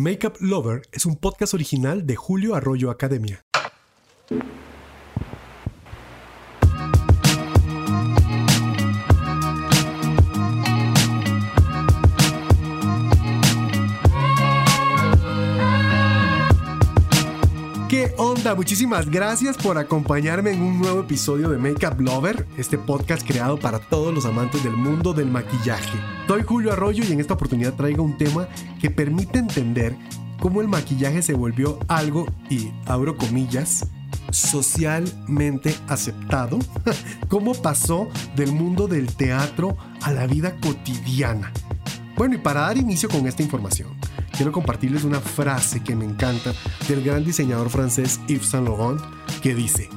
Makeup Lover es un podcast original de Julio Arroyo Academia. Muchísimas gracias por acompañarme en un nuevo episodio de Makeup Lover, este podcast creado para todos los amantes del mundo del maquillaje. Soy Julio Arroyo y en esta oportunidad traigo un tema que permite entender cómo el maquillaje se volvió algo, y abro comillas, socialmente aceptado, cómo pasó del mundo del teatro a la vida cotidiana. Bueno, y para dar inicio con esta información, quiero compartirles una frase que me encanta del gran diseñador francés Yves Saint Laurent que dice,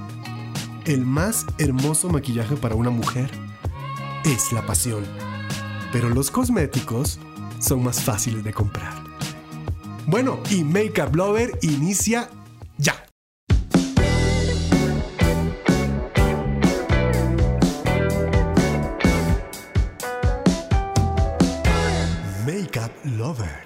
el más hermoso maquillaje para una mujer es la pasión, pero los cosméticos son más fáciles de comprar. Bueno, y Makeup Lover inicia ya. Makeup Lover.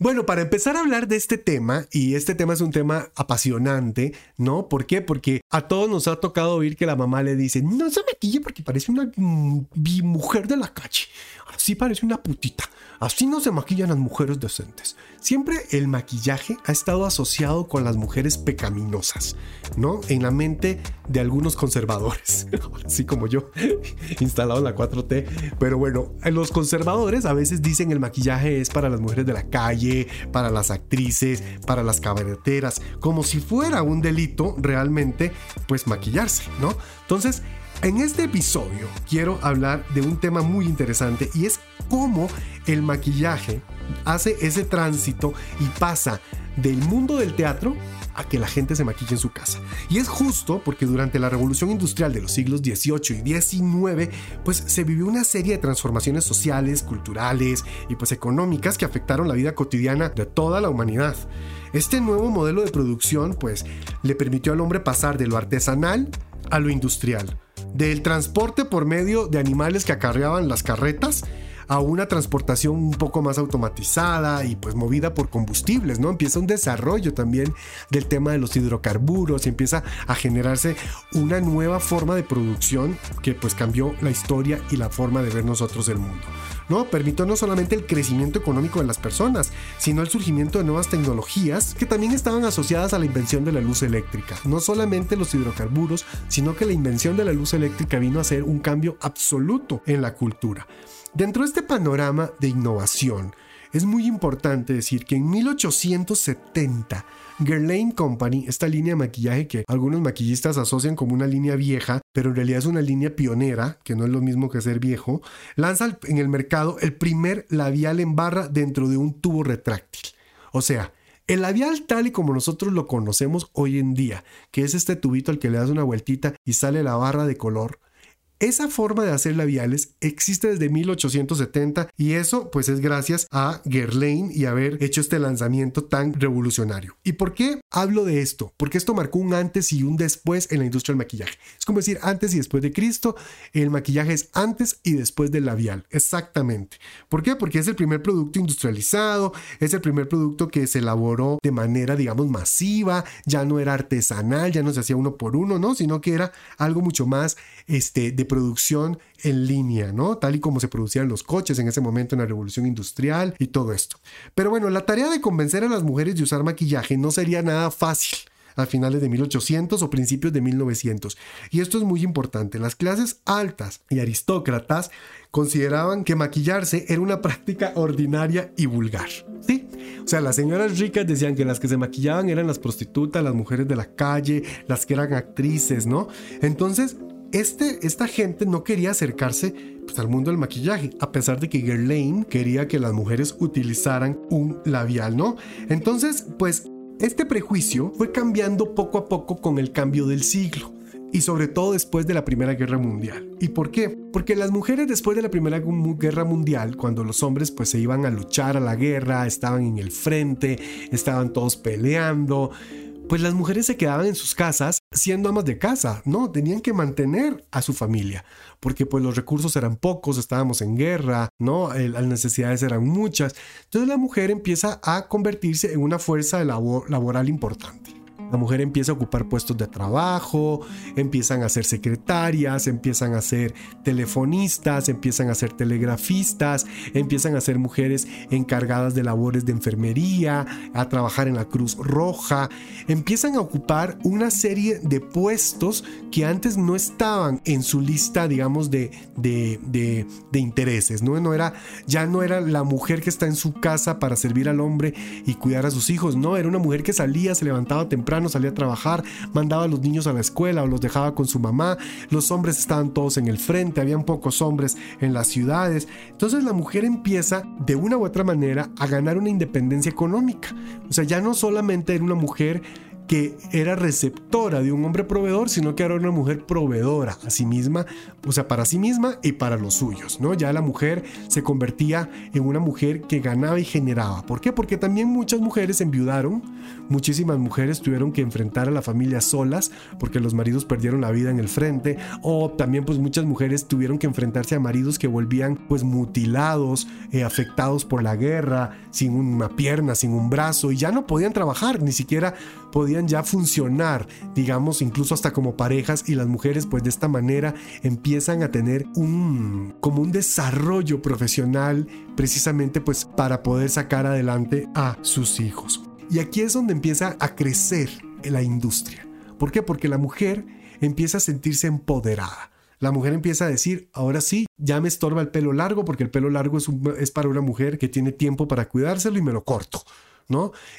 Bueno, para empezar a hablar de este tema, y este tema es un tema apasionante, ¿no? ¿Por qué? Porque a todos nos ha tocado oír que la mamá le dice, no se maquille porque parece una mm, mujer de la calle, así parece una putita, así no se maquillan las mujeres decentes. Siempre el maquillaje ha estado asociado con las mujeres pecaminosas, ¿no? En la mente de algunos conservadores, así como yo, instalado en la 4T. Pero bueno, los conservadores a veces dicen el maquillaje es para las mujeres de la calle, para las actrices, para las cabareteras, como si fuera un delito realmente, pues maquillarse, ¿no? Entonces, en este episodio quiero hablar de un tema muy interesante y es cómo el maquillaje hace ese tránsito y pasa del mundo del teatro a que la gente se maquille en su casa. Y es justo porque durante la revolución industrial de los siglos XVIII y XIX, pues se vivió una serie de transformaciones sociales, culturales y pues económicas que afectaron la vida cotidiana de toda la humanidad. Este nuevo modelo de producción pues le permitió al hombre pasar de lo artesanal a lo industrial, del transporte por medio de animales que acarreaban las carretas a una transportación un poco más automatizada y pues movida por combustibles, ¿no? Empieza un desarrollo también del tema de los hidrocarburos y empieza a generarse una nueva forma de producción que pues cambió la historia y la forma de ver nosotros el mundo. ¿no? Permitió no solamente el crecimiento económico de las personas, sino el surgimiento de nuevas tecnologías que también estaban asociadas a la invención de la luz eléctrica. No solamente los hidrocarburos, sino que la invención de la luz eléctrica vino a ser un cambio absoluto en la cultura. Dentro de este panorama de innovación, es muy importante decir que en 1870, Guerlain Company, esta línea de maquillaje que algunos maquillistas asocian como una línea vieja, pero en realidad es una línea pionera, que no es lo mismo que ser viejo, lanza en el mercado el primer labial en barra dentro de un tubo retráctil. O sea, el labial tal y como nosotros lo conocemos hoy en día, que es este tubito al que le das una vueltita y sale la barra de color, esa forma de hacer labiales existe desde 1870 y eso pues es gracias a Guerlain y haber hecho este lanzamiento tan revolucionario. ¿Y por qué hablo de esto? Porque esto marcó un antes y un después en la industria del maquillaje. Es como decir antes y después de Cristo, el maquillaje es antes y después del labial, exactamente. ¿Por qué? Porque es el primer producto industrializado, es el primer producto que se elaboró de manera digamos masiva, ya no era artesanal, ya no se hacía uno por uno, ¿no? Sino que era algo mucho más este, de producción en línea, ¿no? Tal y como se producían los coches en ese momento en la revolución industrial y todo esto. Pero bueno, la tarea de convencer a las mujeres de usar maquillaje no sería nada fácil a finales de 1800 o principios de 1900. Y esto es muy importante. Las clases altas y aristócratas consideraban que maquillarse era una práctica ordinaria y vulgar. ¿Sí? O sea, las señoras ricas decían que las que se maquillaban eran las prostitutas, las mujeres de la calle, las que eran actrices, ¿no? Entonces, este, esta gente no quería acercarse pues, al mundo del maquillaje, a pesar de que Guerlain quería que las mujeres utilizaran un labial, ¿no? Entonces, pues este prejuicio fue cambiando poco a poco con el cambio del siglo y sobre todo después de la Primera Guerra Mundial. ¿Y por qué? Porque las mujeres después de la Primera Guerra Mundial, cuando los hombres pues se iban a luchar a la guerra, estaban en el frente, estaban todos peleando, pues las mujeres se quedaban en sus casas siendo amas de casa, ¿no? Tenían que mantener a su familia, porque pues los recursos eran pocos, estábamos en guerra, ¿no? las necesidades eran muchas. Entonces la mujer empieza a convertirse en una fuerza labor, laboral importante. La mujer empieza a ocupar puestos de trabajo, empiezan a ser secretarias, empiezan a ser telefonistas, empiezan a ser telegrafistas, empiezan a ser mujeres encargadas de labores de enfermería, a trabajar en la Cruz Roja, empiezan a ocupar una serie de puestos que antes no estaban en su lista, digamos, de, de, intereses. ¿no? No era, ya no era la mujer que está en su casa para servir al hombre y cuidar a sus hijos, no, era una mujer que salía, se levantaba temprano, salía a trabajar, mandaba a los niños a la escuela o los dejaba con su mamá, los hombres estaban todos en el frente, habían pocos hombres en las ciudades. Entonces la mujer empieza de una u otra manera a ganar una independencia económica. O sea, ya no solamente era una mujer que era receptora de un hombre proveedor, sino que era una mujer proveedora a sí misma, o sea, para sí misma y para los suyos, ¿no? Ya la mujer se convertía en una mujer que ganaba y generaba. ¿Por qué? Porque también muchas mujeres enviudaron, muchísimas mujeres tuvieron que enfrentar a la familia solas porque los maridos perdieron la vida en el frente, o también pues muchas mujeres tuvieron que enfrentarse a maridos que volvían pues mutilados, eh, afectados por la guerra, sin una pierna, sin un brazo, y ya no podían trabajar, ni siquiera podían ya funcionar, digamos, incluso hasta como parejas y las mujeres pues de esta manera empiezan a tener un como un desarrollo profesional precisamente pues para poder sacar adelante a sus hijos. Y aquí es donde empieza a crecer la industria. ¿Por qué? Porque la mujer empieza a sentirse empoderada. La mujer empieza a decir, ahora sí, ya me estorba el pelo largo porque el pelo largo es, es para una mujer que tiene tiempo para cuidárselo y me lo corto.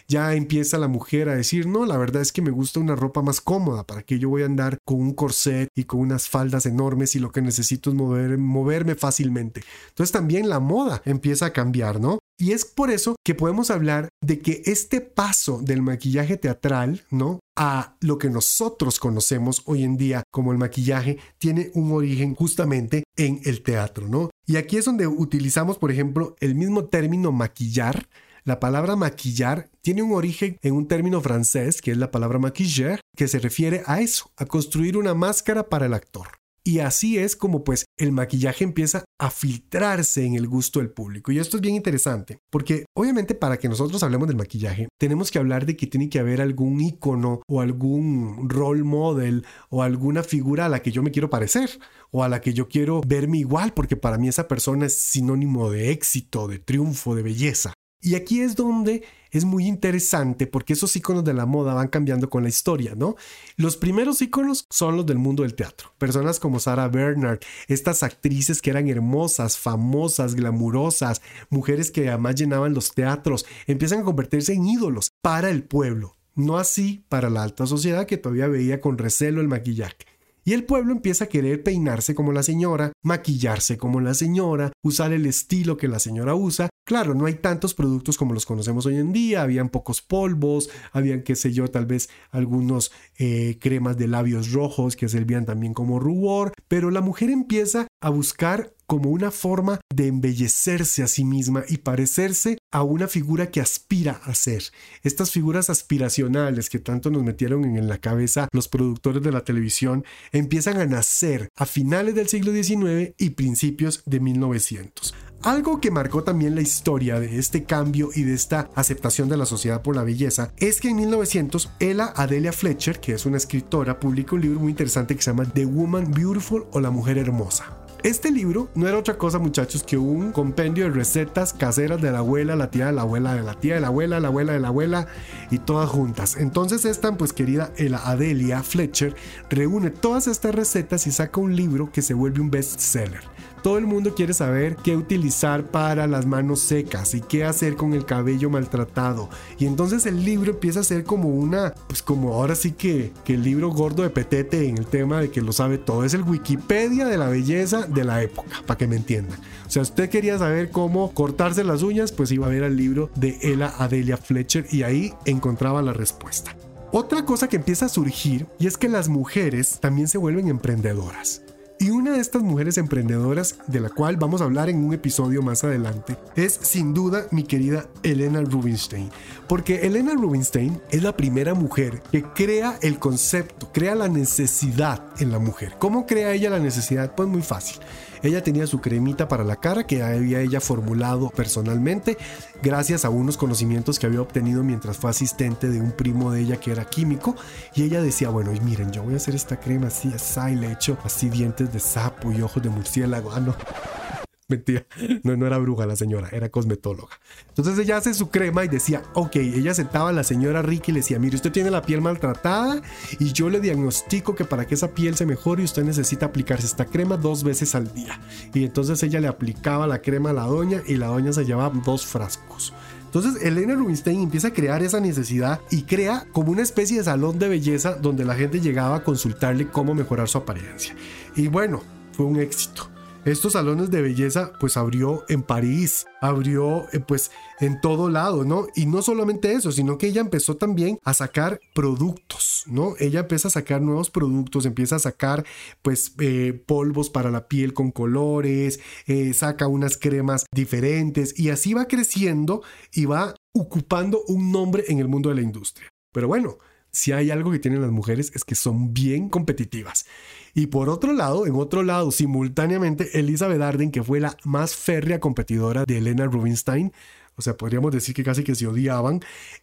Ya empieza la mujer a decir, no, la verdad es que me gusta una ropa más cómoda, para que yo voy a andar con un corset y con unas faldas enormes y lo que necesito es mover, moverme fácilmente. Entonces también la moda empieza a cambiar, ¿no? Y es por eso que podemos hablar de que este paso del maquillaje teatral, ¿no? A lo que nosotros conocemos hoy en día como el maquillaje, tiene un origen justamente en el teatro, ¿no? Y aquí es donde utilizamos, por ejemplo, el mismo término maquillar, la palabra maquillar tiene un origen en un término francés, que es la palabra maquiller, que se refiere a eso, a construir una máscara para el actor. Y así es como pues el maquillaje empieza a filtrarse en el gusto del público. Y esto es bien interesante, porque obviamente para que nosotros hablemos del maquillaje, tenemos que hablar de que tiene que haber algún icono o algún role model o alguna figura a la que yo me quiero parecer o a la que yo quiero verme igual, porque para mí esa persona es sinónimo de éxito, de triunfo, de belleza. Y aquí es donde es muy interesante porque esos iconos de la moda van cambiando con la historia, ¿no? Los primeros iconos son los del mundo del teatro. Personas como Sarah Bernard, estas actrices que eran hermosas, famosas, glamurosas, mujeres que además llenaban los teatros, empiezan a convertirse en ídolos para el pueblo. No así para la alta sociedad que todavía veía con recelo el maquillaje. Y el pueblo empieza a querer peinarse como la señora, maquillarse como la señora, usar el estilo que la señora usa. Claro, no hay tantos productos como los conocemos hoy en día, habían pocos polvos, habían, qué sé yo, tal vez algunos eh, cremas de labios rojos que servían también como rubor, pero la mujer empieza a buscar como una forma de embellecerse a sí misma y parecerse a una figura que aspira a ser. Estas figuras aspiracionales que tanto nos metieron en la cabeza los productores de la televisión empiezan a nacer a finales del siglo XIX y principios de 1900. Algo que marcó también la historia de este cambio y de esta aceptación de la sociedad por la belleza es que en 1900 Ella Adelia Fletcher, que es una escritora, publica un libro muy interesante que se llama The Woman Beautiful o La Mujer Hermosa. Este libro no era otra cosa, muchachos, que un compendio de recetas caseras de la abuela, la tía de la abuela, de la tía de la abuela, la abuela de la abuela y todas juntas. Entonces esta, pues querida el Adelia Fletcher, reúne todas estas recetas y saca un libro que se vuelve un bestseller. Todo el mundo quiere saber qué utilizar para las manos secas y qué hacer con el cabello maltratado. Y entonces el libro empieza a ser como una, pues como ahora sí que, que el libro gordo de Petete en el tema de que lo sabe todo. Es el Wikipedia de la belleza de la época, para que me entiendan. O sea, usted quería saber cómo cortarse las uñas, pues iba a ver el libro de Ella Adelia Fletcher y ahí encontraba la respuesta. Otra cosa que empieza a surgir y es que las mujeres también se vuelven emprendedoras. Y una de estas mujeres emprendedoras, de la cual vamos a hablar en un episodio más adelante, es sin duda mi querida Elena Rubinstein. Porque Elena Rubinstein es la primera mujer que crea el concepto, crea la necesidad en la mujer. ¿Cómo crea ella la necesidad? Pues muy fácil. Ella tenía su cremita para la cara que había ella formulado personalmente gracias a unos conocimientos que había obtenido mientras fue asistente de un primo de ella que era químico y ella decía, bueno, y miren, yo voy a hacer esta crema así, así, le echo así dientes de sapo y ojos de murciélago. Ah, no. Mentira, no, no era bruja la señora, era cosmetóloga. Entonces ella hace su crema y decía, ok, ella sentaba a la señora Ricky y le decía, mire, usted tiene la piel maltratada y yo le diagnostico que para que esa piel se mejore usted necesita aplicarse esta crema dos veces al día. Y entonces ella le aplicaba la crema a la doña y la doña se llevaba dos frascos. Entonces Elena Rubinstein empieza a crear esa necesidad y crea como una especie de salón de belleza donde la gente llegaba a consultarle cómo mejorar su apariencia. Y bueno, fue un éxito estos salones de belleza pues abrió en París, abrió eh, pues en todo lado, ¿no? Y no solamente eso, sino que ella empezó también a sacar productos, ¿no? Ella empieza a sacar nuevos productos, empieza a sacar pues eh, polvos para la piel con colores, eh, saca unas cremas diferentes y así va creciendo y va ocupando un nombre en el mundo de la industria. Pero bueno, si hay algo que tienen las mujeres es que son bien competitivas. Y por otro lado, en otro lado, simultáneamente, Elizabeth Arden, que fue la más férrea competidora de Elena Rubinstein, o sea, podríamos decir que casi que se odiaban,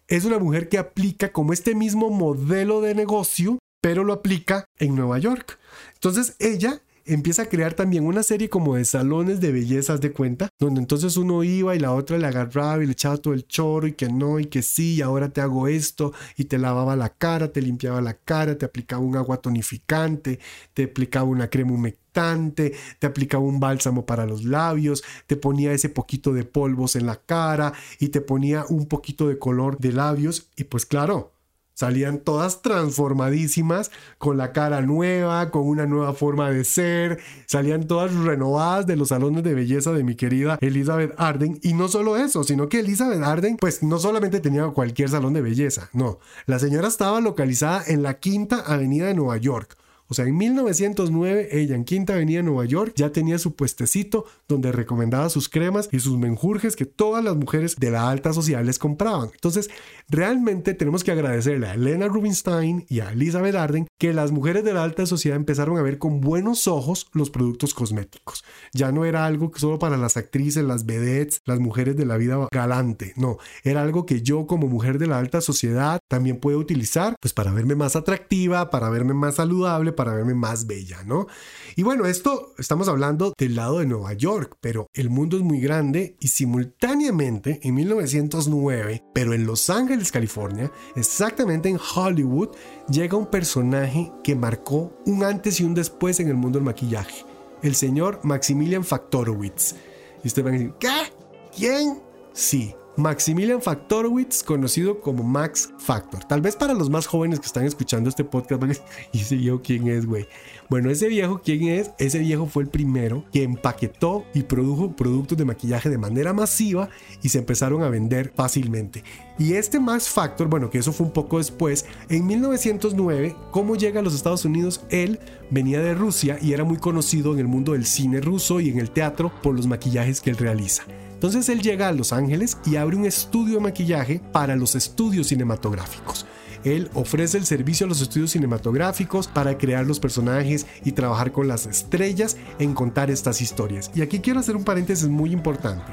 es una mujer que aplica como este mismo modelo de negocio, pero lo aplica en Nueva York. Entonces ella empieza a crear también una serie como de salones de bellezas de cuenta, donde entonces uno iba y la otra le agarraba y le echaba todo el choro y que no y que sí, y ahora te hago esto y te lavaba la cara, te limpiaba la cara, te aplicaba un agua tonificante, te aplicaba una crema humectante, te aplicaba un bálsamo para los labios, te ponía ese poquito de polvos en la cara y te ponía un poquito de color de labios y pues claro, Salían todas transformadísimas, con la cara nueva, con una nueva forma de ser. Salían todas renovadas de los salones de belleza de mi querida Elizabeth Arden. Y no solo eso, sino que Elizabeth Arden, pues no solamente tenía cualquier salón de belleza, no. La señora estaba localizada en la Quinta Avenida de Nueva York o sea, en 1909 ella en Quinta Avenida, Nueva York, ya tenía su puestecito donde recomendaba sus cremas y sus menjurjes que todas las mujeres de la alta sociedad les compraban. Entonces, realmente tenemos que agradecerle a Elena Rubinstein y a Elizabeth Arden que las mujeres de la alta sociedad empezaron a ver con buenos ojos los productos cosméticos. Ya no era algo que solo para las actrices, las vedettes, las mujeres de la vida galante. No, era algo que yo como mujer de la alta sociedad también puedo utilizar pues para verme más atractiva, para verme más saludable, para verme más bella, ¿no? Y bueno, esto estamos hablando del lado de Nueva York, pero el mundo es muy grande y simultáneamente en 1909, pero en Los Ángeles, California, exactamente en Hollywood, llega un personaje que marcó un antes y un después en el mundo del maquillaje, el señor Maximilian Faktorowicz. Y usted va a decir, ¿qué? ¿Quién? Sí, Maximilian Factorowitz, conocido como Max Factor. Tal vez para los más jóvenes que están escuchando este podcast ¿y ese viejo quién es, güey? Bueno, ese viejo, ¿quién es? Ese viejo fue el primero que empaquetó y produjo productos de maquillaje de manera masiva y se empezaron a vender fácilmente. Y este Max Factor, bueno, que eso fue un poco después, en 1909, ¿cómo llega a los Estados Unidos? Él venía de Rusia y era muy conocido en el mundo del cine ruso y en el teatro por los maquillajes que él realiza. Entonces él llega a Los Ángeles y abre un estudio de maquillaje para los estudios cinematográficos. Él ofrece el servicio a los estudios cinematográficos para crear los personajes y trabajar con las estrellas en contar estas historias. Y aquí quiero hacer un paréntesis muy importante.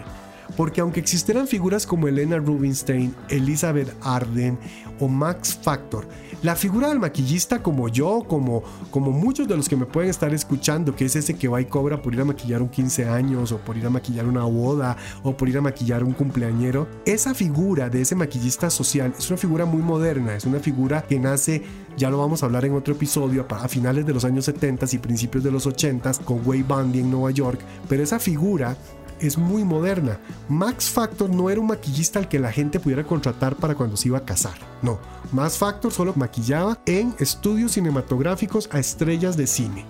Porque aunque existieran figuras como Elena Rubinstein, Elizabeth Arden o Max Factor, la figura del maquillista como yo, como, como muchos de los que me pueden estar escuchando, que es ese que va y cobra por ir a maquillar un 15 años o por ir a maquillar una boda o por ir a maquillar un cumpleañero, esa figura de ese maquillista social es una figura muy moderna, es una figura que nace, ya lo vamos a hablar en otro episodio, a finales de los años 70 y principios de los 80 con Wade Bundy en Nueva York, pero esa figura es muy moderna. Max Factor no era un maquillista al que la gente pudiera contratar para cuando se iba a casar. No, Max Factor solo maquillaba en estudios cinematográficos a estrellas de cine.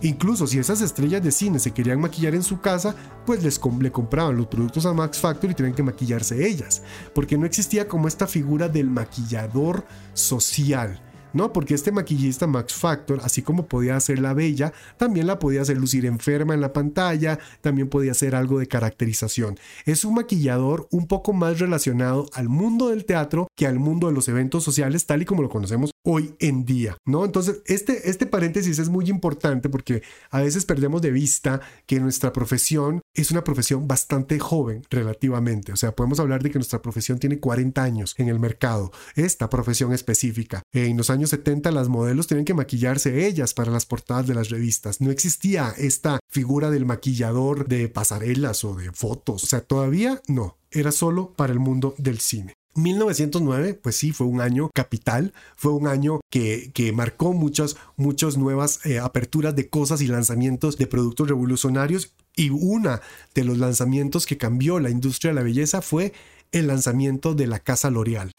Incluso si esas estrellas de cine se querían maquillar en su casa, pues les le compraban los productos a Max Factor y tenían que maquillarse ellas, porque no existía como esta figura del maquillador social ¿no? Porque este maquillista Max Factor, así como podía hacer la bella, también la podía hacer lucir enferma en la pantalla, también podía hacer algo de caracterización. Es un maquillador un poco más relacionado al mundo del teatro que al mundo de los eventos sociales, tal y como lo conocemos hoy en día, ¿no? Entonces, este, este paréntesis es muy importante porque a veces perdemos de vista que nuestra profesión es una profesión bastante joven relativamente. O sea, podemos hablar de que nuestra profesión tiene 40 años en el mercado, esta profesión específica. En los años 70 las modelos tenían que maquillarse ellas para las portadas de las revistas. No existía esta figura del maquillador de pasarelas o de fotos. O sea, todavía no. Era solo para el mundo del cine. 1909, pues sí, fue un año capital, fue un año que, que marcó muchas, muchas nuevas eh, aperturas de cosas y lanzamientos de productos revolucionarios y una de los lanzamientos que cambió la industria de la belleza fue el lanzamiento de la casa L'Oreal.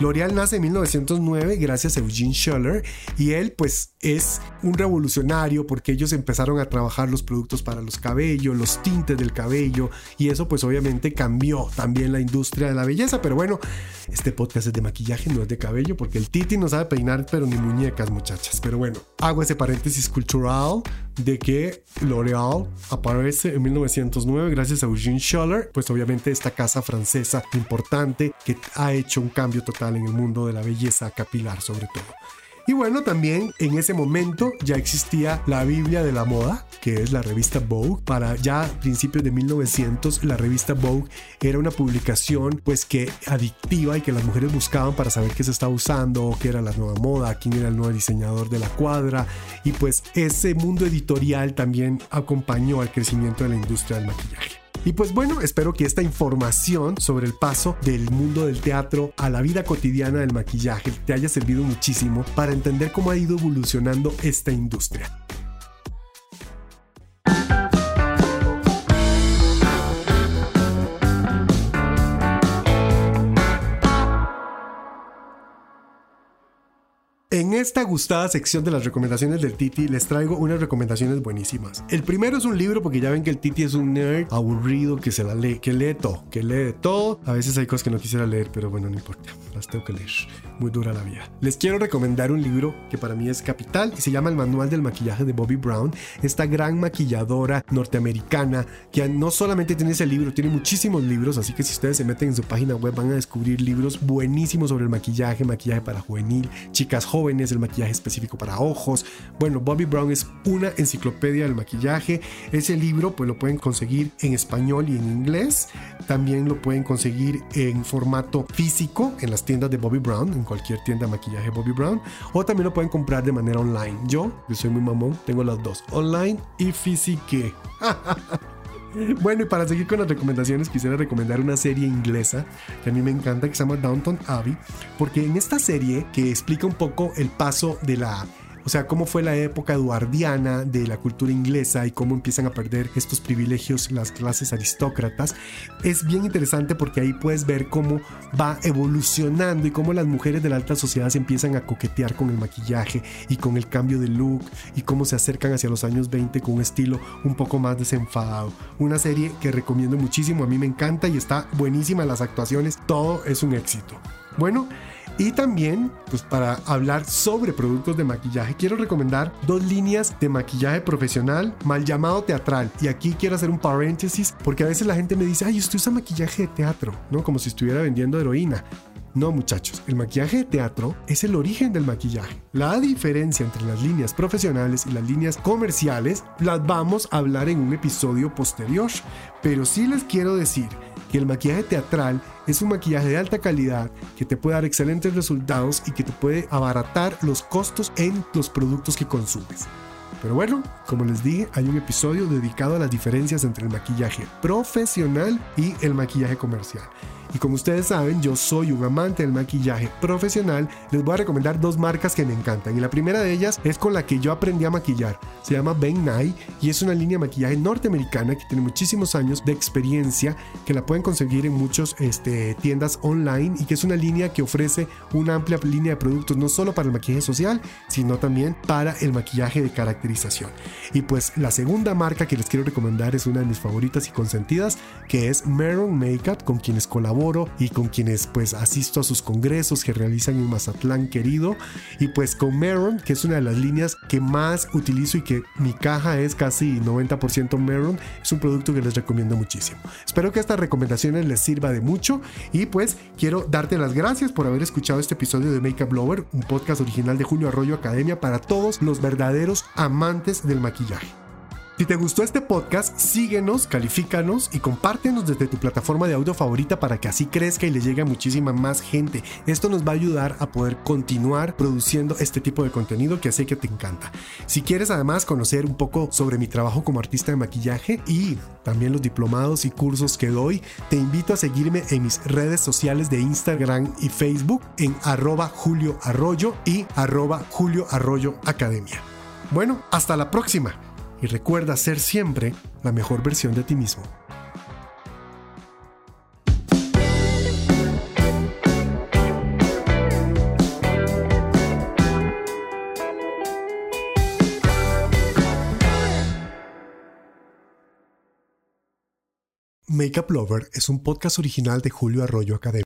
L'Oreal nace en 1909 gracias a Eugene Schuller y él pues es un revolucionario porque ellos empezaron a trabajar los productos para los cabellos, los tintes del cabello y eso pues obviamente cambió también la industria de la belleza, pero bueno, este podcast es de maquillaje, no es de cabello porque el Titi no sabe peinar pero ni muñecas muchachas, pero bueno, hago ese paréntesis cultural de que L'Oreal aparece en 1909 gracias a Eugene Schuller, pues obviamente esta casa francesa importante que ha hecho un cambio total en el mundo de la belleza capilar sobre todo. Y bueno, también en ese momento ya existía la Biblia de la moda, que es la revista Vogue. Para ya principios de 1900, la revista Vogue era una publicación pues que adictiva y que las mujeres buscaban para saber qué se estaba usando, qué era la nueva moda, quién era el nuevo diseñador de la cuadra. Y pues ese mundo editorial también acompañó al crecimiento de la industria del maquillaje. Y pues bueno, espero que esta información sobre el paso del mundo del teatro a la vida cotidiana del maquillaje te haya servido muchísimo para entender cómo ha ido evolucionando esta industria. En esta gustada sección de las recomendaciones del Titi les traigo unas recomendaciones buenísimas. El primero es un libro porque ya ven que el Titi es un nerd aburrido que se la lee, que lee todo, que lee de todo. A veces hay cosas que no quisiera leer, pero bueno, no importa, las tengo que leer. Muy dura la vida. Les quiero recomendar un libro que para mí es capital y se llama El Manual del Maquillaje de Bobby Brown, esta gran maquilladora norteamericana que no solamente tiene ese libro, tiene muchísimos libros, así que si ustedes se meten en su página web van a descubrir libros buenísimos sobre el maquillaje, maquillaje para juvenil, chicas jóvenes el maquillaje específico para ojos. Bueno, Bobby Brown es una enciclopedia del maquillaje. Ese libro pues lo pueden conseguir en español y en inglés. También lo pueden conseguir en formato físico en las tiendas de Bobby Brown, en cualquier tienda de maquillaje Bobby Brown. O también lo pueden comprar de manera online. Yo, que soy muy mamón, tengo las dos, online y físico. Bueno, y para seguir con las recomendaciones, quisiera recomendar una serie inglesa que a mí me encanta, que se llama Downton Abbey, porque en esta serie que explica un poco el paso de la o sea, cómo fue la época eduardiana de la cultura inglesa y cómo empiezan a perder estos privilegios las clases aristócratas. Es bien interesante porque ahí puedes ver cómo va evolucionando y cómo las mujeres de la alta sociedad se empiezan a coquetear con el maquillaje y con el cambio de look y cómo se acercan hacia los años 20 con un estilo un poco más desenfadado. Una serie que recomiendo muchísimo, a mí me encanta y está buenísima las actuaciones, todo es un éxito. Bueno, y también, pues para hablar sobre productos de maquillaje, quiero recomendar dos líneas de maquillaje profesional, mal llamado teatral. Y aquí quiero hacer un paréntesis, porque a veces la gente me dice, ay, usted usa maquillaje de teatro, ¿no? Como si estuviera vendiendo heroína. No muchachos, el maquillaje de teatro es el origen del maquillaje. La diferencia entre las líneas profesionales y las líneas comerciales las vamos a hablar en un episodio posterior, pero sí les quiero decir que el maquillaje teatral es un maquillaje de alta calidad que te puede dar excelentes resultados y que te puede abaratar los costos en los productos que consumes. Pero bueno, como les dije, hay un episodio dedicado a las diferencias entre el maquillaje profesional y el maquillaje comercial. Y como ustedes saben, yo soy un amante del maquillaje profesional. Les voy a recomendar dos marcas que me encantan. Y la primera de ellas es con la que yo aprendí a maquillar. Se llama Ben Nye y es una línea de maquillaje norteamericana que tiene muchísimos años de experiencia, que la pueden conseguir en muchas este, tiendas online y que es una línea que ofrece una amplia línea de productos no solo para el maquillaje social, sino también para el maquillaje de caracterización. Y pues la segunda marca que les quiero recomendar es una de mis favoritas y consentidas, que es Meron Makeup, con quienes colaboro y con quienes pues asisto a sus congresos que realizan en Mazatlán querido. Y pues con Meron, que es una de las líneas que más utilizo y que mi caja es casi 90% Meron, es un producto que les recomiendo muchísimo. Espero que estas recomendaciones les sirva de mucho y pues quiero darte las gracias por haber escuchado este episodio de Makeup Blower, un podcast original de Julio Arroyo Academia para todos los verdaderos amantes del maquillaje. Si te gustó este podcast, síguenos, califícanos y compártenos desde tu plataforma de audio favorita para que así crezca y le llegue a muchísima más gente. Esto nos va a ayudar a poder continuar produciendo este tipo de contenido que sé que te encanta. Si quieres además conocer un poco sobre mi trabajo como artista de maquillaje y también los diplomados y cursos que doy, te invito a seguirme en mis redes sociales de Instagram y Facebook en arroba Julio Arroyo y arroba Julio Arroyo Academia. Bueno, hasta la próxima y recuerda ser siempre la mejor versión de ti mismo. Makeup Lover es un podcast original de Julio Arroyo Academia.